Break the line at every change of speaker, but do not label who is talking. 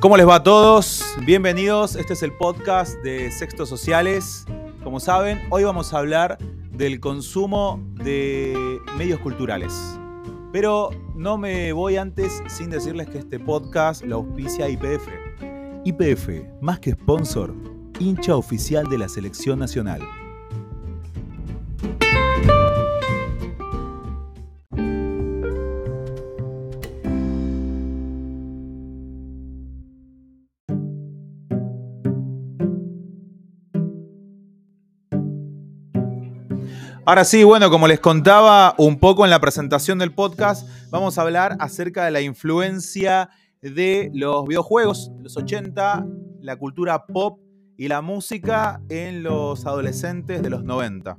¿Cómo les va a todos? Bienvenidos. Este es el podcast de Sextos Sociales. Como saben, hoy vamos a hablar del consumo de medios culturales. Pero no me voy antes sin decirles que este podcast lo auspicia IPF. IPF, más que sponsor, hincha oficial de la selección nacional. Ahora sí, bueno, como les contaba un poco en la presentación del podcast, vamos a hablar acerca de la influencia de los videojuegos, los 80, la cultura pop y la música en los adolescentes de los 90.